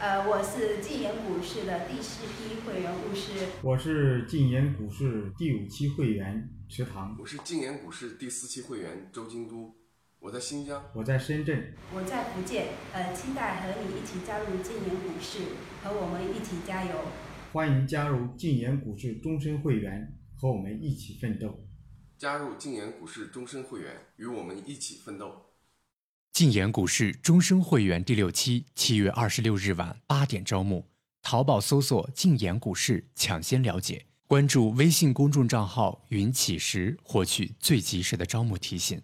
呃，我是晋言股市的第四批会员巫师。我是晋言股市第五期会员池塘。我是晋言股市第四期会员周京都。我在新疆。我在深圳。我在福建。呃，期待和你一起加入晋言股市，和我们一起加油。欢迎加入晋言股市终身会员，和我们一起奋斗。加入晋言股市终身会员，与我们一起奋斗。晋言股市终身会员第六期，七月二十六日晚八点招募。淘宝搜索“晋言股市”，抢先了解。关注微信公众账号“云起时”，获取最及时的招募提醒。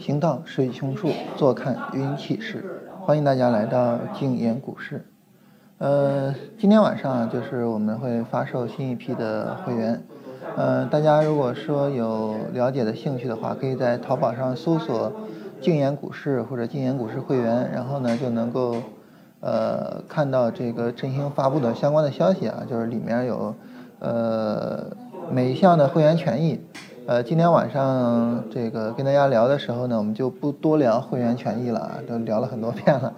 行道水穷处，坐看云起时。欢迎大家来到静言股市。呃，今天晚上就是我们会发售新一批的会员。呃，大家如果说有了解的兴趣的话，可以在淘宝上搜索“静言股市”或者“静言股市会员”，然后呢就能够呃看到这个振兴发布的相关的消息啊，就是里面有呃每一项的会员权益。呃，今天晚上这个跟大家聊的时候呢，我们就不多聊会员权益了，都聊了很多遍了。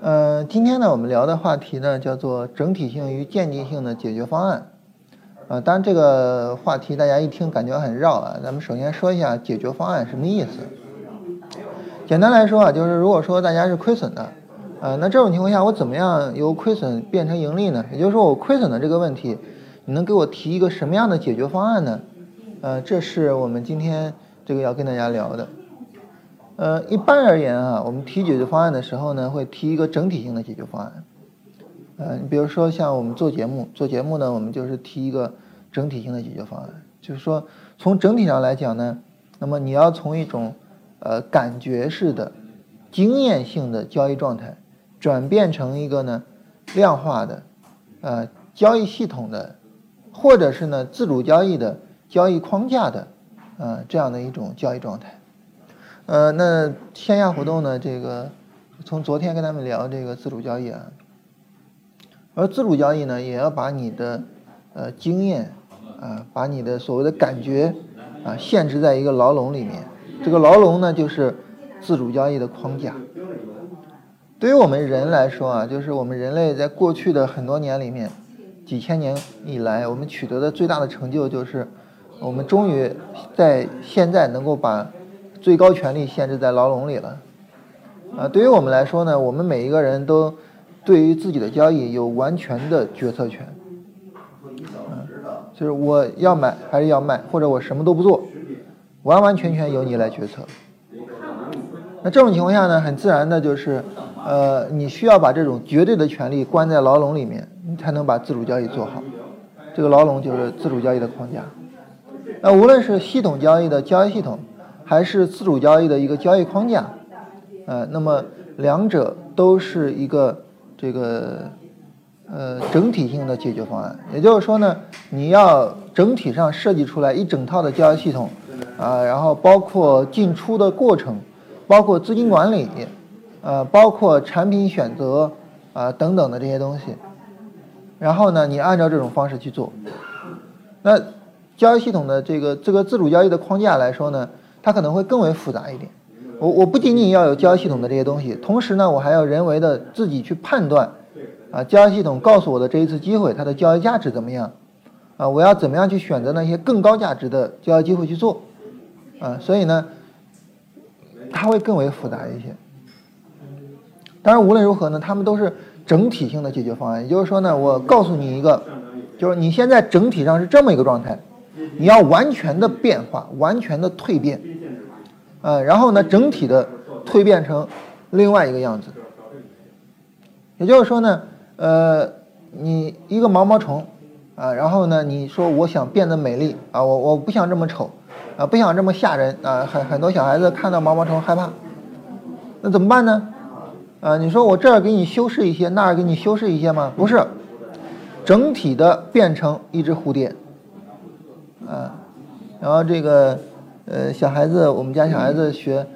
嗯，今天呢，我们聊的话题呢叫做整体性与渐进性的解决方案。啊，当然这个话题大家一听感觉很绕啊，咱们首先说一下解决方案什么意思。简单来说啊，就是如果说大家是亏损的，呃，那这种情况下我怎么样由亏损变成盈利呢？也就是说我亏损的这个问题，你能给我提一个什么样的解决方案呢？呃，这是我们今天这个要跟大家聊的。呃，一般而言啊，我们提解决方案的时候呢，会提一个整体性的解决方案。呃，你比如说像我们做节目，做节目呢，我们就是提一个整体性的解决方案，就是说从整体上来讲呢，那么你要从一种呃感觉式的、经验性的交易状态，转变成一个呢量化的呃交易系统的，或者是呢自主交易的。交易框架的，呃，这样的一种交易状态，呃，那线下活动呢？这个从昨天跟他们聊这个自主交易啊，而自主交易呢，也要把你的呃经验啊，把你的所谓的感觉啊，限制在一个牢笼里面。这个牢笼呢，就是自主交易的框架。对于我们人来说啊，就是我们人类在过去的很多年里面，几千年以来，我们取得的最大的成就就是。我们终于在现在能够把最高权力限制在牢笼里了。啊，对于我们来说呢，我们每一个人都对于自己的交易有完全的决策权。嗯，就是我要买还是要卖，或者我什么都不做，完完全全由你来决策。那这种情况下呢，很自然的就是，呃，你需要把这种绝对的权利关在牢笼里面，你才能把自主交易做好。这个牢笼就是自主交易的框架。那无论是系统交易的交易系统，还是自主交易的一个交易框架，呃，那么两者都是一个这个呃整体性的解决方案。也就是说呢，你要整体上设计出来一整套的交易系统，啊，然后包括进出的过程，包括资金管理，呃，包括产品选择啊等等的这些东西，然后呢，你按照这种方式去做，那。交易系统的这个这个自主交易的框架来说呢，它可能会更为复杂一点。我我不仅仅要有交易系统的这些东西，同时呢，我还要人为的自己去判断，啊，交易系统告诉我的这一次机会它的交易价值怎么样，啊，我要怎么样去选择那些更高价值的交易机会去做，啊，所以呢，它会更为复杂一些。当然，无论如何呢，他们都是整体性的解决方案。也就是说呢，我告诉你一个，就是你现在整体上是这么一个状态。你要完全的变化，完全的蜕变，呃，然后呢，整体的蜕变成另外一个样子。也就是说呢，呃，你一个毛毛虫，啊，然后呢，你说我想变得美丽，啊，我我不想这么丑，啊，不想这么吓人，啊，很很多小孩子看到毛毛虫害怕，那怎么办呢？啊，你说我这儿给你修饰一些，那儿给你修饰一些吗？不是，整体的变成一只蝴蝶。啊，然后这个，呃，小孩子，我们家小孩子学，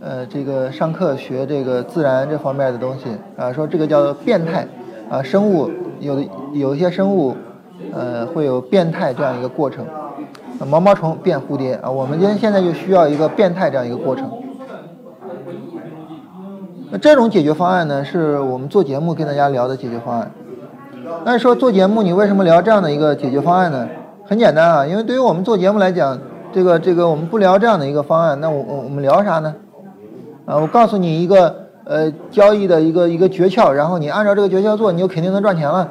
呃，这个上课学这个自然这方面的东西啊，说这个叫变态啊，生物有的有一些生物呃会有变态这样一个过程，毛毛虫变蝴蝶啊，我们今天现在就需要一个变态这样一个过程。那这种解决方案呢，是我们做节目跟大家聊的解决方案。那说做节目，你为什么聊这样的一个解决方案呢？很简单啊，因为对于我们做节目来讲，这个这个我们不聊这样的一个方案，那我我我们聊啥呢？啊，我告诉你一个呃交易的一个一个诀窍，然后你按照这个诀窍做，你就肯定能赚钱了。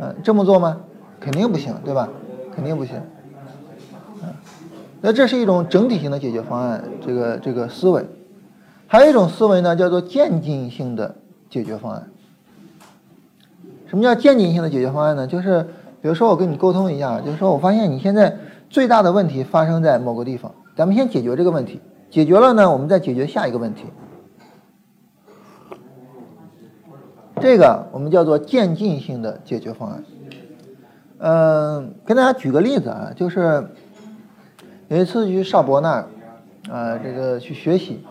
嗯，这么做吗？肯定不行，对吧？肯定不行。嗯，那这是一种整体性的解决方案，这个这个思维。还有一种思维呢，叫做渐进性的解决方案。什么叫渐进性的解决方案呢？就是比如说我跟你沟通一下，就是说我发现你现在最大的问题发生在某个地方，咱们先解决这个问题。解决了呢，我们再解决下一个问题。这个我们叫做渐进性的解决方案。嗯，跟大家举个例子啊，就是有一次去邵博那儿，啊，这个去学习，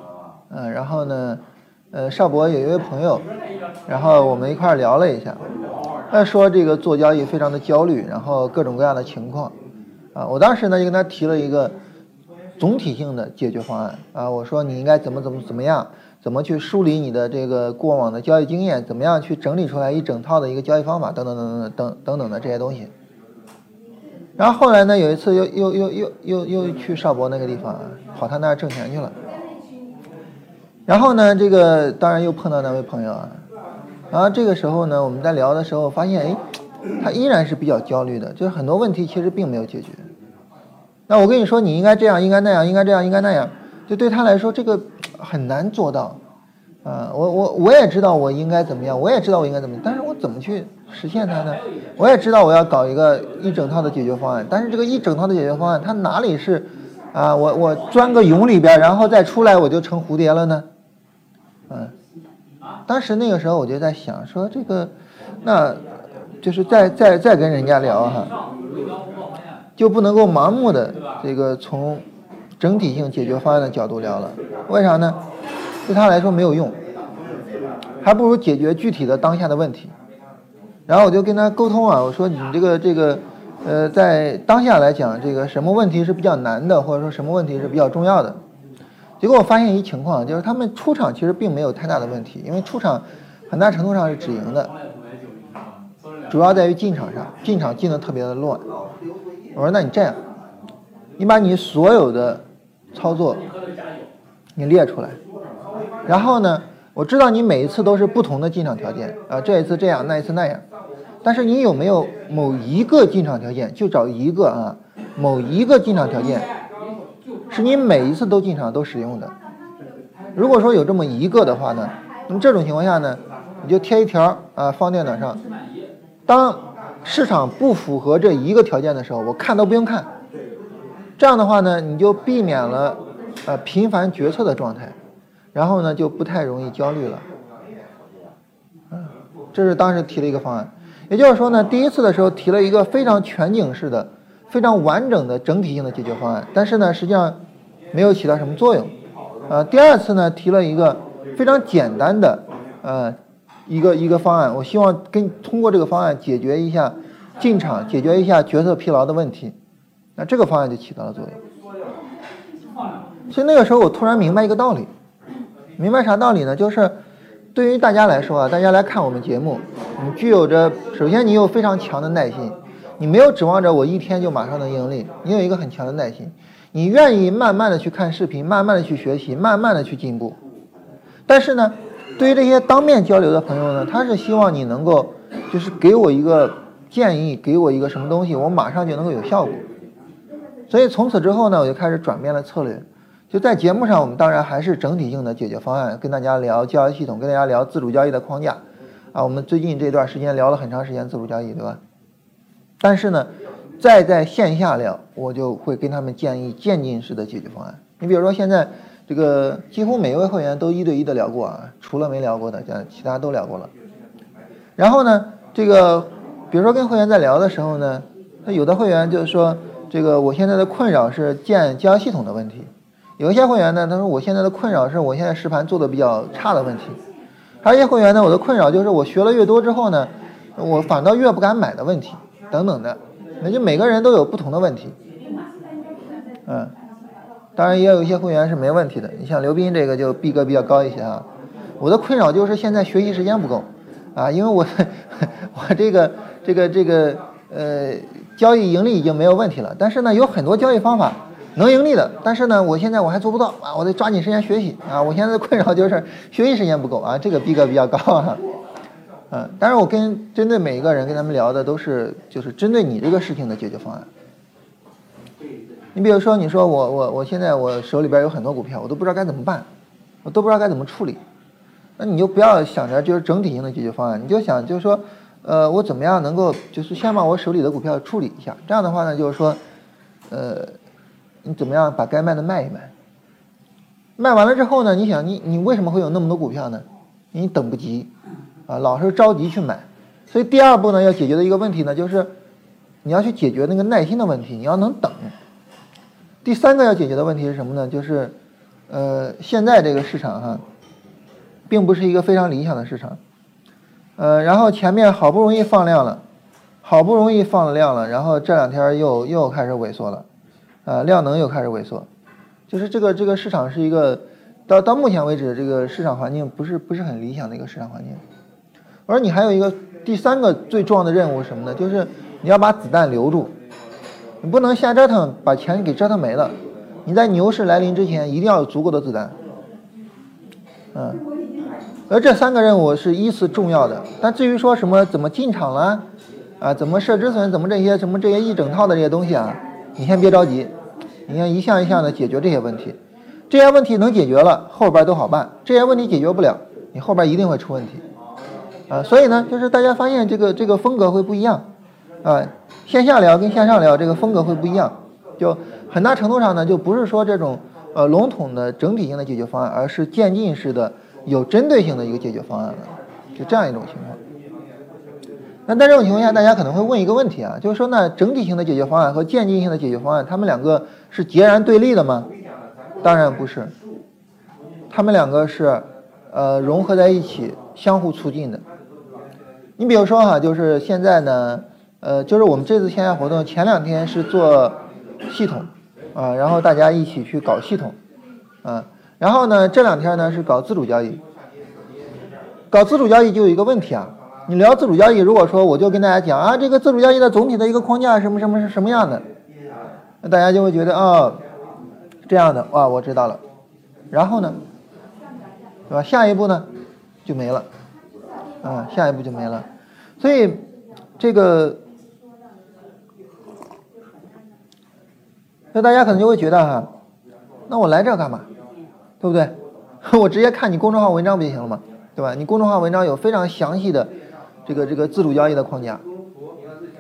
嗯，然后呢，呃，邵博有一位朋友，然后我们一块聊了一下，他说这个做交易非常的焦虑，然后各种各样的情况，啊，我当时呢就跟他提了一个。总体性的解决方案啊，我说你应该怎么怎么怎么样，怎么去梳理你的这个过往的交易经验，怎么样去整理出来一整套的一个交易方法，等等等等等等等的这些东西。然后后来呢，有一次又又又又又又去邵博那个地方，跑他那儿挣钱去了。然后呢，这个当然又碰到那位朋友啊，然后这个时候呢，我们在聊的时候发现，哎，他依然是比较焦虑的，就是很多问题其实并没有解决。那我跟你说，你应该这样，应该那样，应该这样，应该那样，就对他来说，这个很难做到。啊，我我我也知道我应该怎么样，我也知道我应该怎么，但是我怎么去实现它呢？我也知道我要搞一个一整套的解决方案，但是这个一整套的解决方案，它哪里是啊？我我钻个蛹里边，然后再出来，我就成蝴蝶了呢？嗯，当时那个时候我就在想，说这个，那就是再再再跟人家聊哈。就不能够盲目的这个从整体性解决方案的角度聊了，为啥呢？对他来说没有用，还不如解决具体的当下的问题。然后我就跟他沟通啊，我说你这个这个呃，在当下来讲，这个什么问题是比较难的，或者说什么问题是比较重要的？结果我发现一情况，就是他们出场其实并没有太大的问题，因为出场很大程度上是止盈的，主要在于进场上，进场进的特别的乱。我说：“那你这样，你把你所有的操作你列出来，然后呢，我知道你每一次都是不同的进场条件啊，这一次这样，那一次那样，但是你有没有某一个进场条件？就找一个啊，某一个进场条件是你每一次都进场都使用的。如果说有这么一个的话呢，那么这种情况下呢，你就贴一条啊，放电脑上，当。”市场不符合这一个条件的时候，我看都不用看。这样的话呢，你就避免了呃频繁决策的状态，然后呢就不太容易焦虑了。嗯，这是当时提了一个方案。也就是说呢，第一次的时候提了一个非常全景式的、非常完整的整体性的解决方案，但是呢实际上没有起到什么作用。呃，第二次呢提了一个非常简单的呃。一个一个方案，我希望跟通过这个方案解决一下进场、解决一下角色疲劳的问题，那这个方案就起到了作用。所以那个时候我突然明白一个道理，明白啥道理呢？就是对于大家来说啊，大家来看我们节目，你具有着首先你有非常强的耐心，你没有指望着我一天就马上能盈利，你有一个很强的耐心，你愿意慢慢的去看视频，慢慢的去学习，慢慢的去进步，但是呢？对于这些当面交流的朋友呢，他是希望你能够，就是给我一个建议，给我一个什么东西，我马上就能够有效果。所以从此之后呢，我就开始转变了策略。就在节目上，我们当然还是整体性的解决方案，跟大家聊交易系统，跟大家聊自主交易的框架。啊，我们最近这段时间聊了很长时间自主交易，对吧？但是呢，再在线下聊，我就会跟他们建议渐进式的解决方案。你比如说现在。这个几乎每一位会员都一对一的聊过啊，除了没聊过的，像其他都聊过了。然后呢，这个比如说跟会员在聊的时候呢，那有的会员就是说，这个我现在的困扰是建交易系统的问题，有一些会员呢，他说我现在的困扰是我现在实盘做的比较差的问题。还有一些会员呢，我的困扰就是我学了越多之后呢，我反倒越不敢买的问题等等的。那就每个人都有不同的问题。嗯，当然也有一些会员是没问题的。你像刘斌这个就逼格比较高一些啊。我的困扰就是现在学习时间不够啊，因为我 我这个这个这个呃交易盈利已经没有问题了，但是呢有很多交易方法能盈利的，但是呢我现在我还做不到啊，我得抓紧时间学习啊。我现在的困扰就是学习时间不够啊，这个逼格比较高啊。嗯，当然我跟针对每一个人跟他们聊的都是就是针对你这个事情的解决方案。你比如说，你说我我我现在我手里边有很多股票，我都不知道该怎么办，我都不知道该怎么处理。那你就不要想着就是整体性的解决方案，你就想就是说，呃，我怎么样能够就是先把我手里的股票处理一下。这样的话呢，就是说，呃，你怎么样把该卖的卖一卖。卖完了之后呢，你想你你为什么会有那么多股票呢？你等不及，啊，老是着急去买。所以第二步呢，要解决的一个问题呢，就是你要去解决那个耐心的问题，你要能等。第三个要解决的问题是什么呢？就是，呃，现在这个市场哈。并不是一个非常理想的市场，呃，然后前面好不容易放量了，好不容易放了量了，然后这两天又又开始萎缩了，啊，量能又开始萎缩，就是这个这个市场是一个到到目前为止这个市场环境不是不是很理想的一个市场环境，而你还有一个第三个最重要的任务是什么呢？就是你要把子弹留住，你不能瞎折腾，把钱给折腾没了，你在牛市来临之前一定要有足够的子弹，嗯。而这三个任务是依次重要的，但至于说什么怎么进场了，啊，怎么设止损，怎么这些什么这些一整套的这些东西啊，你先别着急，你要一项一项的解决这些问题，这些问题能解决了，后边都好办；这些问题解决不了，你后边一定会出问题，啊，所以呢，就是大家发现这个这个风格会不一样，啊，线下聊跟线上聊这个风格会不一样，就很大程度上呢，就不是说这种呃笼统的整体性的解决方案，而是渐进式的。有针对性的一个解决方案了，就这样一种情况。那在这种情况下，大家可能会问一个问题啊，就是说呢，整体性的解决方案和渐进性的解决方案，它们两个是截然对立的吗？当然不是，它们两个是呃融合在一起，相互促进的。你比如说哈，就是现在呢，呃，就是我们这次线下活动前两天是做系统啊，然后大家一起去搞系统啊。然后呢，这两天呢是搞自主交易，搞自主交易就有一个问题啊，你聊自主交易，如果说我就跟大家讲啊，这个自主交易的总体的一个框架什么什么是什么样的，那大家就会觉得啊，这样的哇，我知道了，然后呢，对吧？下一步呢就没了，啊，下一步就没了，所以这个，那大家可能就会觉得哈，那我来这干嘛？对不对？我直接看你公众号文章不就行了吗？对吧？你公众号文章有非常详细的这个这个自主交易的框架。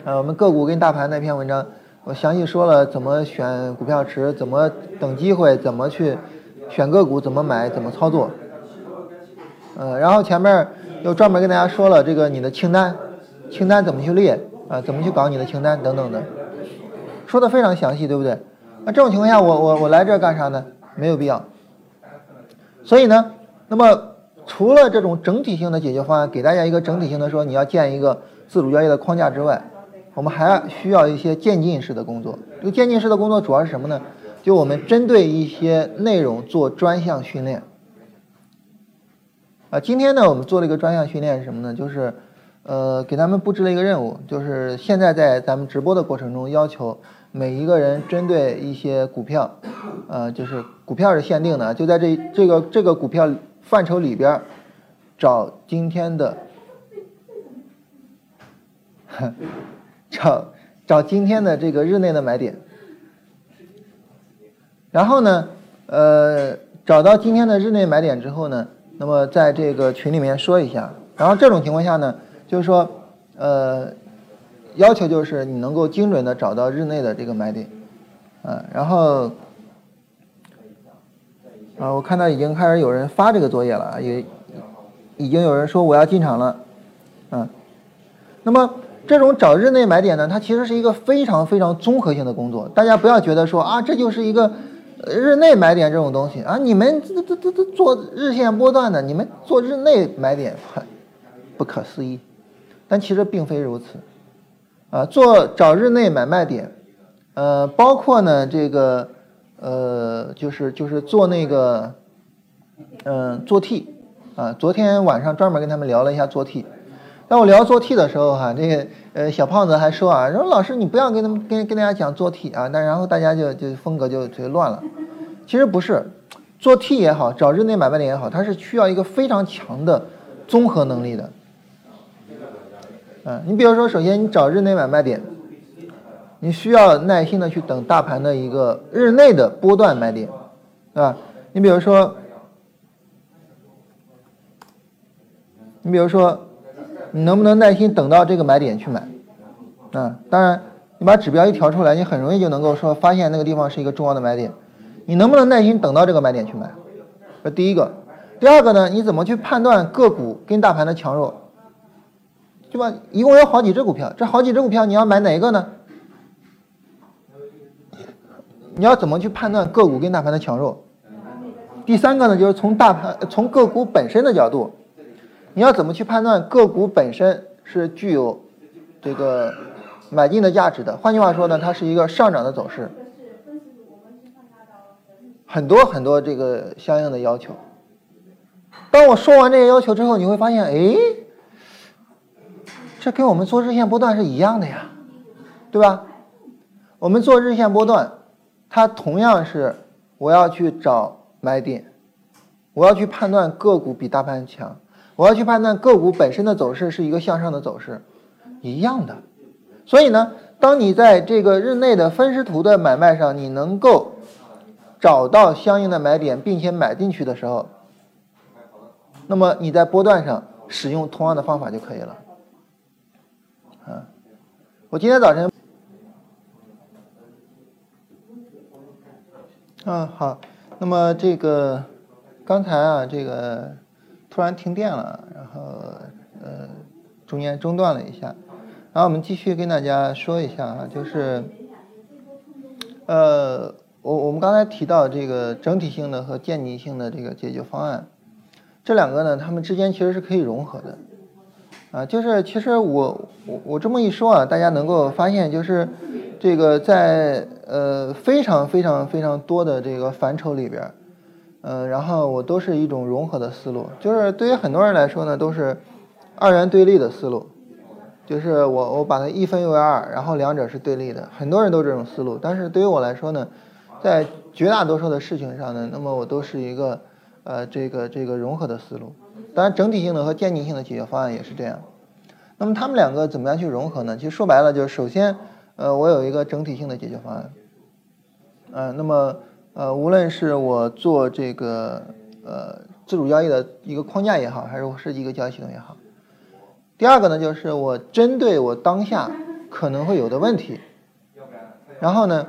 啊，我们个股跟大盘那篇文章，我详细说了怎么选股票池，怎么等机会，怎么去选个股，怎么买，怎么操作。呃，然后前面又专门跟大家说了这个你的清单，清单怎么去列啊，怎么去搞你的清单等等的，说的非常详细，对不对？那这种情况下，我我我来这干啥呢？没有必要。所以呢，那么除了这种整体性的解决方案，给大家一个整体性的说，你要建一个自主交易的框架之外，我们还需要一些渐进式的工作。这个渐进式的工作主要是什么呢？就我们针对一些内容做专项训练。啊，今天呢，我们做了一个专项训练是什么呢？就是，呃，给他们布置了一个任务，就是现在在咱们直播的过程中，要求每一个人针对一些股票。呃，就是股票是限定的，就在这这个这个股票范畴里边找今天的，找找今天的这个日内的买点，然后呢，呃，找到今天的日内买点之后呢，那么在这个群里面说一下，然后这种情况下呢，就是说，呃，要求就是你能够精准的找到日内的这个买点，啊，然后。啊，我看到已经开始有人发这个作业了，也已经有人说我要进场了，嗯，那么这种找日内买点呢，它其实是一个非常非常综合性的工作，大家不要觉得说啊，这就是一个日内买点这种东西啊，你们这这这这做日线波段的，你们做日内买点不可思议，但其实并非如此啊。做找日内买卖点，呃，包括呢这个呃，就是就是做那个嗯做 T 啊，昨天晚上专门跟他们聊了一下做 T。当我聊做 T 的时候，哈，这个呃小胖子还说啊，说老师你不要跟他们跟跟大家讲做 T 啊，那然后大家就就风格就就乱了。其实不是，做 T 也好，找日内买卖点也好，它是需要一个非常强的综合能力的。嗯，你比如说，首先你找日内买卖点，你需要耐心的去等大盘的一个日内的波段买点，对吧？你比如说，你比如说。你能不能耐心等到这个买点去买？啊，当然，你把指标一调出来，你很容易就能够说发现那个地方是一个重要的买点。你能不能耐心等到这个买点去买？这第一个。第二个呢？你怎么去判断个股跟大盘的强弱？对吧？一共有好几只股票，这好几只股票你要买哪一个呢？你要怎么去判断个股跟大盘的强弱？第三个呢，就是从大盘从个股本身的角度。你要怎么去判断个股本身是具有这个买进的价值的？换句话说呢，它是一个上涨的走势。很多很多这个相应的要求。当我说完这些要求之后，你会发现，哎，这跟我们做日线波段是一样的呀，对吧？我们做日线波段，它同样是我要去找买点，我要去判断个股比大盘强。我要去判断个股本身的走势是一个向上的走势，一样的。所以呢，当你在这个日内的分时图的买卖上，你能够找到相应的买点，并且买进去的时候，那么你在波段上使用同样的方法就可以了。啊，我今天早晨，嗯，好，那么这个刚才啊，这个。突然停电了，然后呃中间中断了一下，然后我们继续跟大家说一下啊，就是呃我我们刚才提到这个整体性的和渐进性的这个解决方案，这两个呢，它们之间其实是可以融合的啊，就是其实我我我这么一说啊，大家能够发现就是这个在呃非常非常非常多的这个范畴里边。嗯，然后我都是一种融合的思路，就是对于很多人来说呢，都是二元对立的思路，就是我我把它一分为二，然后两者是对立的，很多人都这种思路。但是对于我来说呢，在绝大多数的事情上呢，那么我都是一个呃这个这个融合的思路。当然，整体性的和渐进性的解决方案也是这样。那么他们两个怎么样去融合呢？其实说白了，就是首先呃我有一个整体性的解决方案，嗯，那么。呃，无论是我做这个呃自主交易的一个框架也好，还是我设计一个交易系统也好。第二个呢，就是我针对我当下可能会有的问题，然后呢，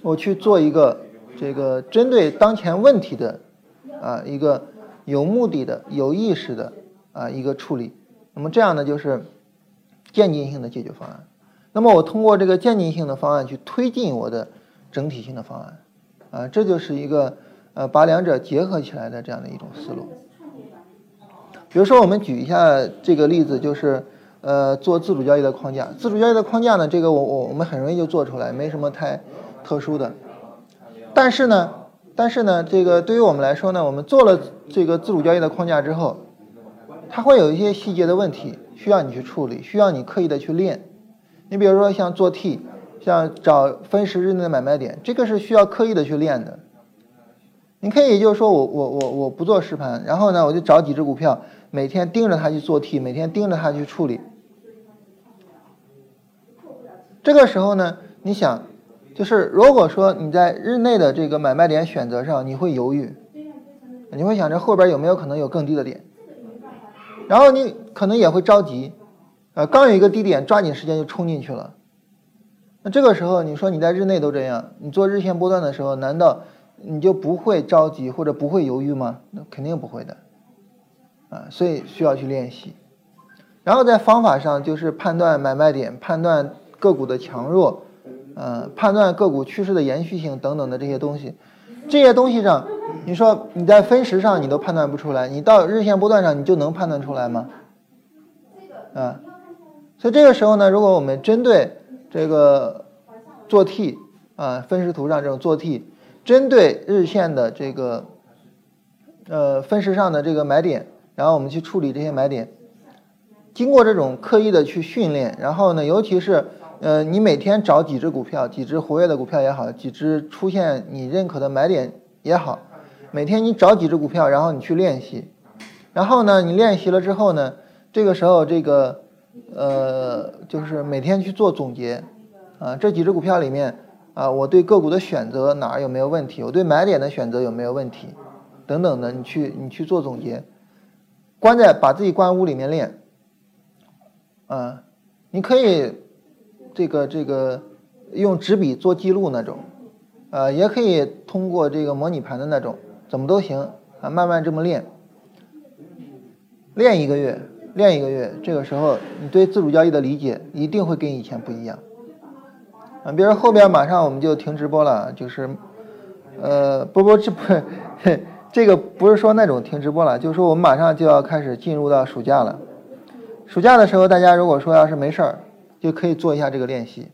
我去做一个这个针对当前问题的啊一个有目的的、有意识的啊一个处理。那么这样呢，就是渐进性的解决方案。那么我通过这个渐进性的方案去推进我的整体性的方案。啊，这就是一个呃把两者结合起来的这样的一种思路。比如说，我们举一下这个例子，就是呃做自主交易的框架。自主交易的框架呢，这个我我我们很容易就做出来，没什么太特殊的。但是呢，但是呢，这个对于我们来说呢，我们做了这个自主交易的框架之后，它会有一些细节的问题需要你去处理，需要你刻意的去练。你比如说像做 T。像找分时日内的买卖点，这个是需要刻意的去练的。你可以就是说我我我我不做实盘，然后呢我就找几只股票，每天盯着它去做 T，每天盯着它去处理。这个时候呢，你想，就是如果说你在日内的这个买卖点选择上，你会犹豫，你会想着后边有没有可能有更低的点，然后你可能也会着急，呃，刚有一个低点，抓紧时间就冲进去了。这个时候，你说你在日内都这样，你做日线波段的时候，难道你就不会着急或者不会犹豫吗？那肯定不会的，啊，所以需要去练习。然后在方法上，就是判断买卖点、判断个股的强弱，呃，判断个股趋势的延续性等等的这些东西，这些东西上，你说你在分时上你都判断不出来，你到日线波段上你就能判断出来吗？啊，所以这个时候呢，如果我们针对这个做 T 啊分时图上这种做 T，针对日线的这个呃分时上的这个买点，然后我们去处理这些买点，经过这种刻意的去训练，然后呢，尤其是呃你每天找几只股票，几只活跃的股票也好，几只出现你认可的买点也好，每天你找几只股票，然后你去练习，然后呢，你练习了之后呢，这个时候这个呃就是每天去做总结，啊这几只股票里面啊我对个股的选择哪儿有没有问题，我对买点的选择有没有问题，等等的，你去你去做总结，关在把自己关屋里面练，啊你可以这个这个用纸笔做记录那种。呃，也可以通过这个模拟盘的那种，怎么都行啊，慢慢这么练，练一个月，练一个月，这个时候你对自主交易的理解一定会跟以前不一样啊。比如后边马上我们就停直播了，就是呃，不不这不这个不是说那种停直播了，就是说我们马上就要开始进入到暑假了。暑假的时候，大家如果说要是没事儿，就可以做一下这个练习，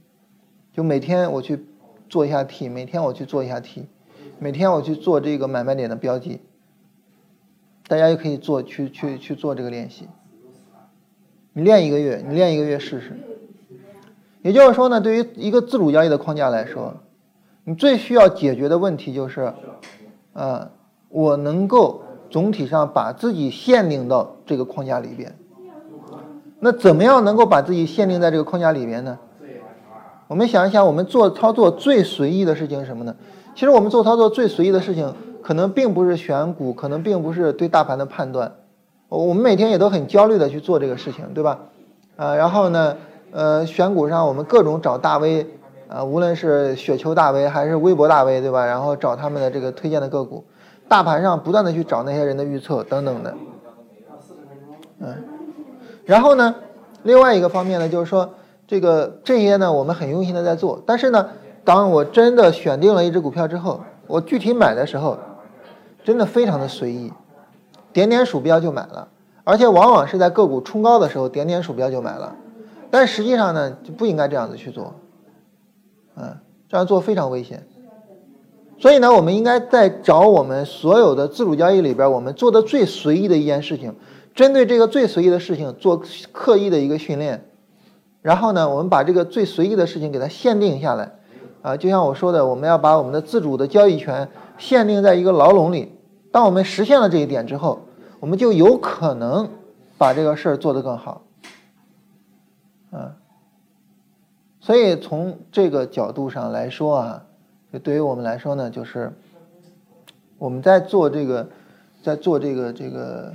就每天我去。做一下 T，每天我去做一下 T，每天我去做这个买卖点的标记，大家也可以做去去去做这个练习。你练一个月，你练一个月试试。也就是说呢，对于一个自主交易的框架来说，你最需要解决的问题就是，啊，我能够总体上把自己限定到这个框架里边。那怎么样能够把自己限定在这个框架里边呢？我们想一想，我们做操作最随意的事情是什么呢？其实我们做操作最随意的事情，可能并不是选股，可能并不是对大盘的判断。我们每天也都很焦虑的去做这个事情，对吧？啊，然后呢，呃，选股上我们各种找大 V，啊，无论是雪球大 V 还是微博大 V，对吧？然后找他们的这个推荐的个股，大盘上不断的去找那些人的预测等等的。嗯，然后呢，另外一个方面呢，就是说。这个这些呢，我们很用心的在做，但是呢，当我真的选定了一只股票之后，我具体买的时候，真的非常的随意，点点鼠标就买了，而且往往是在个股冲高的时候点点鼠标就买了，但实际上呢，就不应该这样子去做，嗯，这样做非常危险，所以呢，我们应该在找我们所有的自主交易里边，我们做的最随意的一件事情，针对这个最随意的事情做刻意的一个训练。然后呢，我们把这个最随意的事情给它限定下来，啊，就像我说的，我们要把我们的自主的交易权限定在一个牢笼里。当我们实现了这一点之后，我们就有可能把这个事儿做得更好，啊。所以从这个角度上来说啊，就对于我们来说呢，就是我们在做这个，在做这个这个。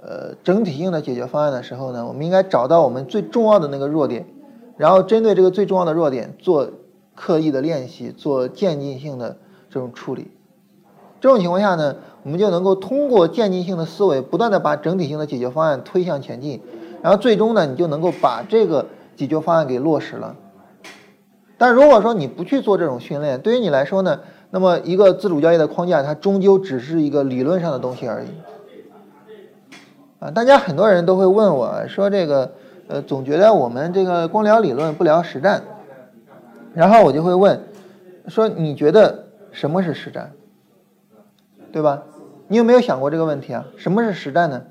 呃，整体性的解决方案的时候呢，我们应该找到我们最重要的那个弱点，然后针对这个最重要的弱点做刻意的练习，做渐进性的这种处理。这种情况下呢，我们就能够通过渐进性的思维，不断的把整体性的解决方案推向前进，然后最终呢，你就能够把这个解决方案给落实了。但如果说你不去做这种训练，对于你来说呢，那么一个自主交易的框架，它终究只是一个理论上的东西而已。啊，大家很多人都会问我说：“这个，呃，总觉得我们这个光聊理论不聊实战。”然后我就会问说：“你觉得什么是实战？对吧？你有没有想过这个问题啊？什么是实战呢？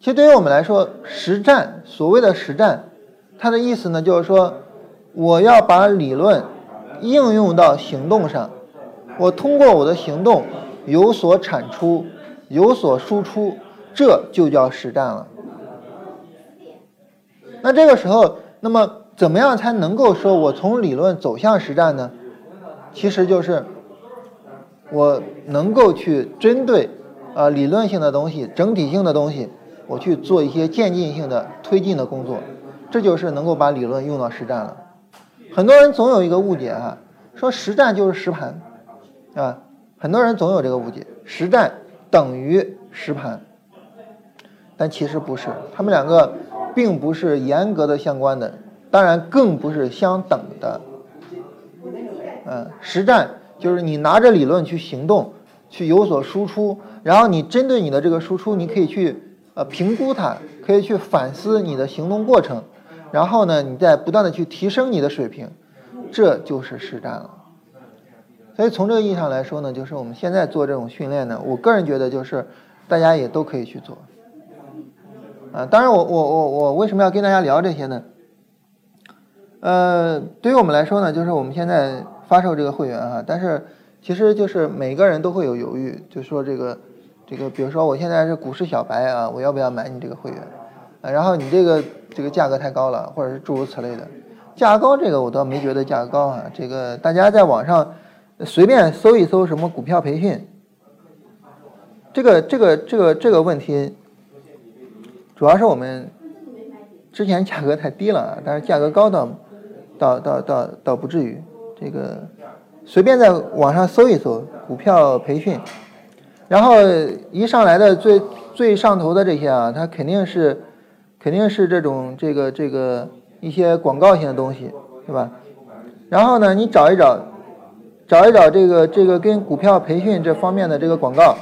其实对于我们来说，实战所谓的实战，它的意思呢，就是说我要把理论应用到行动上，我通过我的行动有所产出，有所输出。”这就叫实战了。那这个时候，那么怎么样才能够说我从理论走向实战呢？其实就是我能够去针对啊理论性的东西、整体性的东西，我去做一些渐进性的推进的工作，这就是能够把理论用到实战了。很多人总有一个误解哈，说实战就是实盘啊，很多人总有这个误解，实战等于实盘。但其实不是，他们两个并不是严格的相关的，当然更不是相等的。嗯，实战就是你拿着理论去行动，去有所输出，然后你针对你的这个输出，你可以去呃评估它，可以去反思你的行动过程，然后呢，你再不断的去提升你的水平，这就是实战了。所以从这个意义上来说呢，就是我们现在做这种训练呢，我个人觉得就是大家也都可以去做。啊，当然我我我我为什么要跟大家聊这些呢？呃，对于我们来说呢，就是我们现在发售这个会员哈，但是其实就是每个人都会有犹豫，就说这个这个，比如说我现在是股市小白啊，我要不要买你这个会员？然后你这个这个价格太高了，或者是诸如此类的，价格高这个我倒没觉得价格高啊，这个大家在网上。随便搜一搜什么股票培训，这个这个这个这个问题，主要是我们之前价格太低了，但是价格高倒倒倒倒倒不至于。这个随便在网上搜一搜股票培训，然后一上来的最最上头的这些啊，它肯定是肯定是这种这个这个一些广告性的东西，对吧？然后呢，你找一找。找一找这个这个跟股票培训这方面的这个广告，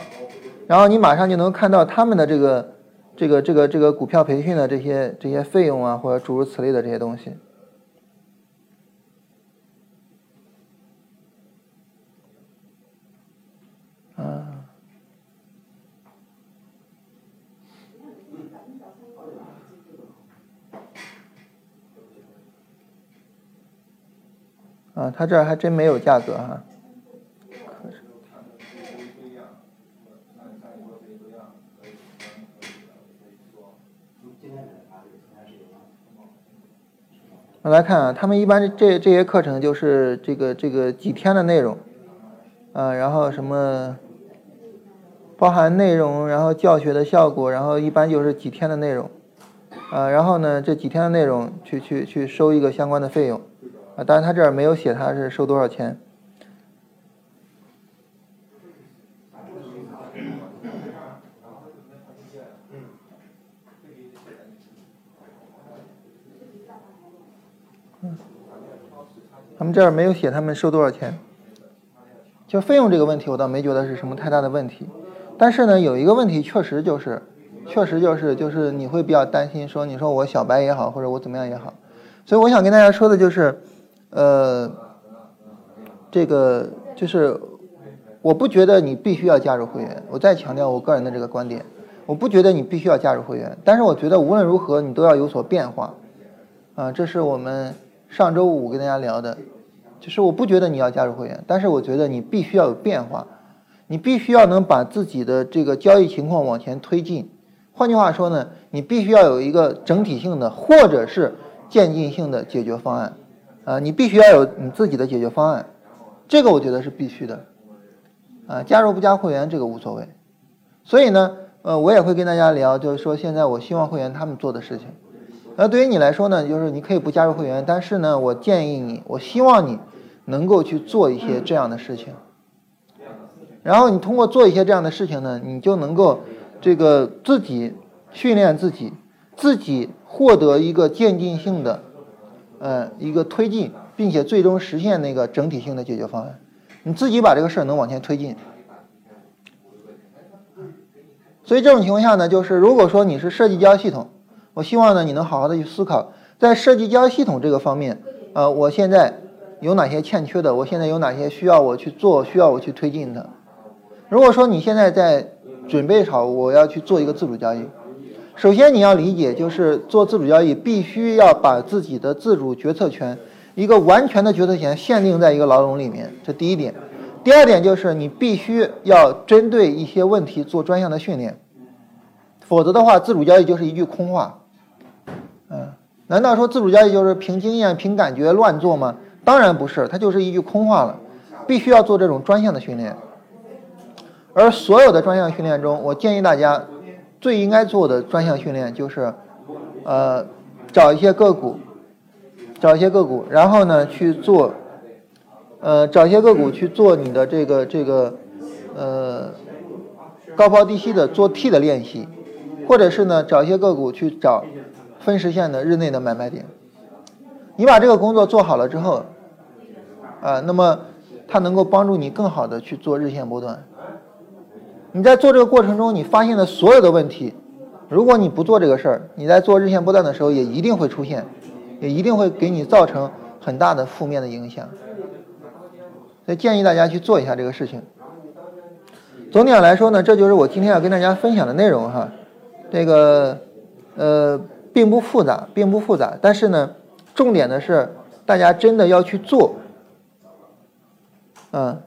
然后你马上就能看到他们的这个这个这个这个股票培训的这些这些费用啊，或者诸如此类的这些东西。啊，啊，他这儿还真没有价格哈。我来看啊，他们一般这这些课程就是这个这个几天的内容，啊，然后什么包含内容，然后教学的效果，然后一般就是几天的内容，啊，然后呢这几天的内容去去去收一个相关的费用。啊，当然他这儿没有写他是收多少钱。嗯，他们这儿没有写他们收多少钱。就费用这个问题，我倒没觉得是什么太大的问题。但是呢，有一个问题确实就是，确实就是就是你会比较担心，说你说我小白也好，或者我怎么样也好。所以我想跟大家说的就是。呃，这个就是我不觉得你必须要加入会员。我再强调我个人的这个观点，我不觉得你必须要加入会员，但是我觉得无论如何你都要有所变化。啊，这是我们上周五跟大家聊的，就是我不觉得你要加入会员，但是我觉得你必须要有变化，你必须要能把自己的这个交易情况往前推进。换句话说呢，你必须要有一个整体性的或者是渐进性的解决方案。啊，你必须要有你自己的解决方案，这个我觉得是必须的。啊，加入不加会员这个无所谓。所以呢，呃，我也会跟大家聊，就是说现在我希望会员他们做的事情。那对于你来说呢，就是你可以不加入会员，但是呢，我建议你，我希望你能够去做一些这样的事情。然后你通过做一些这样的事情呢，你就能够这个自己训练自己，自己获得一个渐进性的。呃，一个推进，并且最终实现那个整体性的解决方案，你自己把这个事儿能往前推进。所以这种情况下呢，就是如果说你是设计交易系统，我希望呢你能好好的去思考，在设计交易系统这个方面，呃，我现在有哪些欠缺的，我现在有哪些需要我去做，需要我去推进的。如果说你现在在准备好我要去做一个自主交易。首先，你要理解，就是做自主交易，必须要把自己的自主决策权，一个完全的决策权限定在一个牢笼里面，这第一点。第二点就是，你必须要针对一些问题做专项的训练，否则的话，自主交易就是一句空话。嗯，难道说自主交易就是凭经验、凭感觉乱做吗？当然不是，它就是一句空话了。必须要做这种专项的训练，而所有的专项训练中，我建议大家。最应该做的专项训练就是，呃，找一些个股，找一些个股，然后呢去做，呃，找一些个股去做你的这个这个，呃，高抛低吸的做 T 的练习，或者是呢找一些个股去找分时线的日内的买卖点。你把这个工作做好了之后，啊，那么。它能够帮助你更好的去做日线波段。你在做这个过程中，你发现的所有的问题，如果你不做这个事儿，你在做日线波段的时候也一定会出现，也一定会给你造成很大的负面的影响。所以建议大家去做一下这个事情。总体上来说呢，这就是我今天要跟大家分享的内容哈。这个呃并不复杂，并不复杂，但是呢，重点的是大家真的要去做，嗯，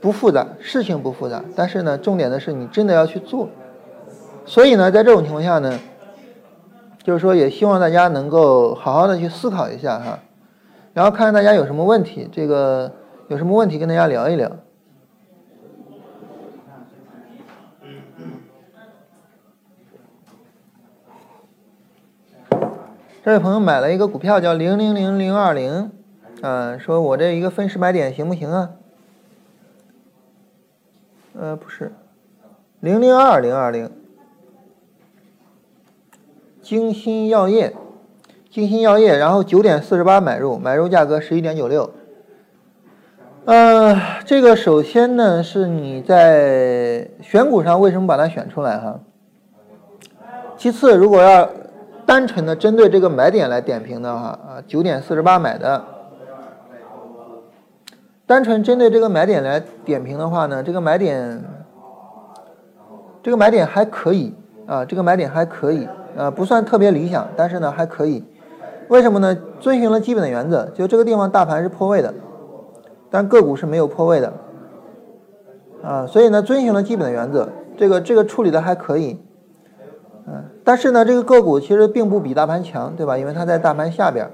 不复杂，事情不复杂，但是呢，重点的是你真的要去做。所以呢，在这种情况下呢，就是说也希望大家能够好好的去思考一下哈，然后看看大家有什么问题，这个有什么问题跟大家聊一聊。这位朋友买了一个股票叫零零零零二零，啊，说我这一个分时买点行不行啊？呃，不是，零零二零二零，京新药业，京新药业，然后九点四十八买入，买入价格十一点九六。呃，这个首先呢是你在选股上为什么把它选出来哈？其次，如果要单纯的针对这个买点来点评的话，啊，九点四十八买的。单纯针对这个买点来点评的话呢，这个买点，这个买点还可以啊，这个买点还可以啊，不算特别理想，但是呢还可以。为什么呢？遵循了基本的原则，就这个地方大盘是破位的，但个股是没有破位的啊，所以呢遵循了基本的原则，这个这个处理的还可以。嗯，但是呢，这个个股其实并不比大盘强，对吧？因为它在大盘下边，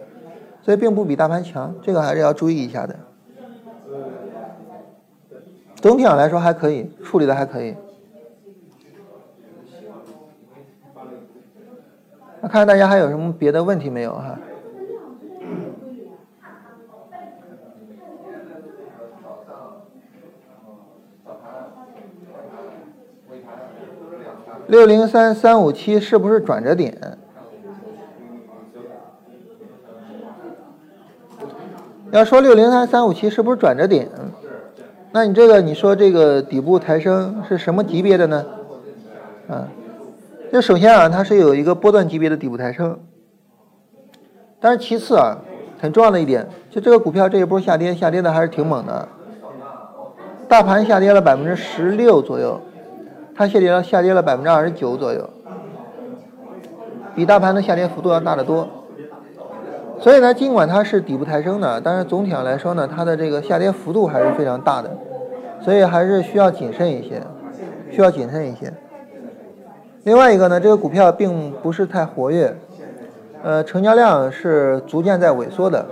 所以并不比大盘强，这个还是要注意一下的。总体上来说还可以，处理的还可以。那看看大家还有什么别的问题没有哈？六零三三五七是不是转折点？要说六零三三五七是不是转折点？那你这个你说这个底部抬升是什么级别的呢？啊，这首先啊，它是有一个波段级别的底部抬升，但是其次啊，很重要的一点，就这个股票这一波下跌，下跌的还是挺猛的，大盘下跌了百分之十六左右。它下跌了，下跌了百分之二十九左右，比大盘的下跌幅度要大得多。所以呢，尽管它是底部抬升的，但是总体上来说呢，它的这个下跌幅度还是非常大的，所以还是需要谨慎一些，需要谨慎一些。另外一个呢，这个股票并不是太活跃，呃，成交量是逐渐在萎缩的。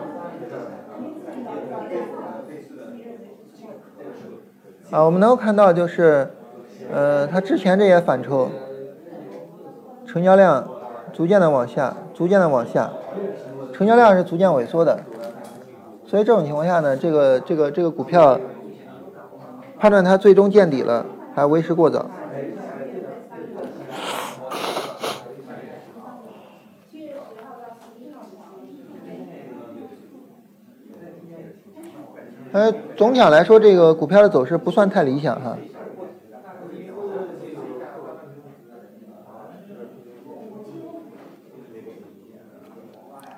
啊，我们能够看到就是。呃，它之前这些反抽，成交量逐渐的往下，逐渐的往下，成交量是逐渐萎缩的，所以这种情况下呢，这个这个这个股票判断它最终见底了，还为时过早。呃，总体上来说，这个股票的走势不算太理想哈。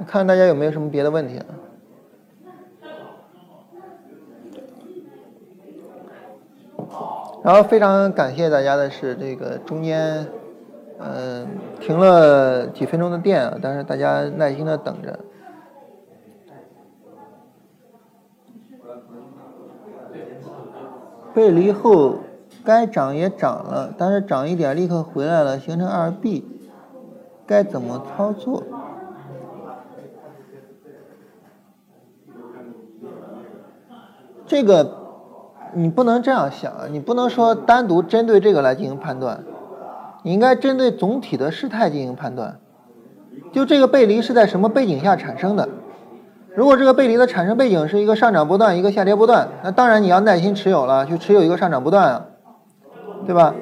看大家有没有什么别的问题？然后非常感谢大家的是，这个中间嗯停了几分钟的电啊，但是大家耐心的等着。背离后该涨也涨了，但是涨一点立刻回来了，形成二 B，该怎么操作？这个你不能这样想啊，你不能说单独针对这个来进行判断，你应该针对总体的事态进行判断。就这个背离是在什么背景下产生的？如果这个背离的产生背景是一个上涨波段，一个下跌波段，那当然你要耐心持有了，去持有一个上涨波段啊，对吧？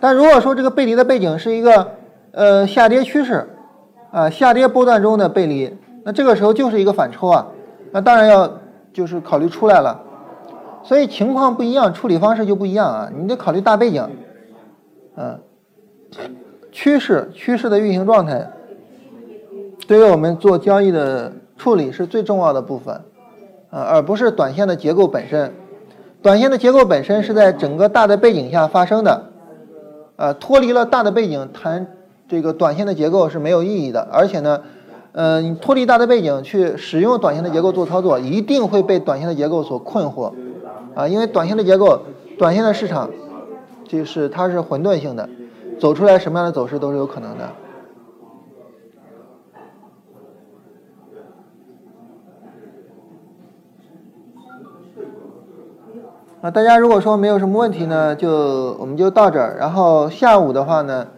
但如果说这个背离的背景是一个呃下跌趋势啊，下跌波段中的背离，那这个时候就是一个反抽啊，那当然要就是考虑出来了。所以情况不一样，处理方式就不一样啊！你得考虑大背景，嗯，趋势趋势的运行状态，对于我们做交易的处理是最重要的部分，啊，而不是短线的结构本身。短线的结构本身是在整个大的背景下发生的，呃，脱离了大的背景谈这个短线的结构是没有意义的，而且呢。呃，你脱离大的背景去使用短线的结构做操作，一定会被短线的结构所困惑，啊，因为短线的结构、短线的市场，就是它是混沌性的，走出来什么样的走势都是有可能的。啊，大家如果说没有什么问题呢，就我们就到这儿，然后下午的话呢。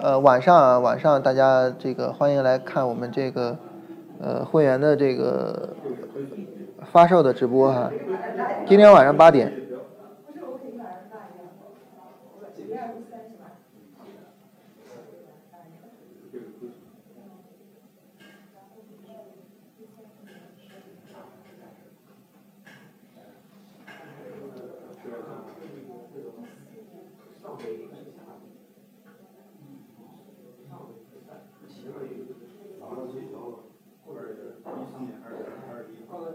呃，晚上啊，晚上大家这个欢迎来看我们这个呃会员的这个发售的直播哈，今天晚上八点。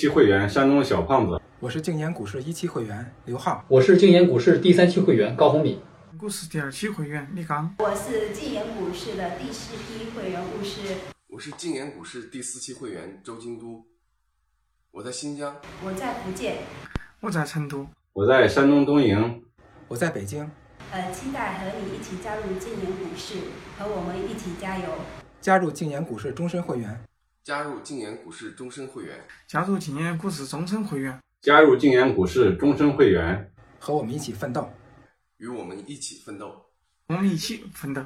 期会员山东的小胖子，我是静言股市一期会员刘浩，我是静言股市第三期会员高红敏，股市第二期会员李刚，我是静言股市的第四批会员巫师，我是静言股市第四期会员周京都，我在新疆，我在福建，我在成都，我在山东东营，我在北京，呃，期待和你一起加入静言股市，和我们一起加油，加入静言股市终身会员。加入静言股市终身会员，加入静言股市终身会员，加入静言股市终身会员，和我们一起奋斗，与我们一起奋斗，我们一起奋斗。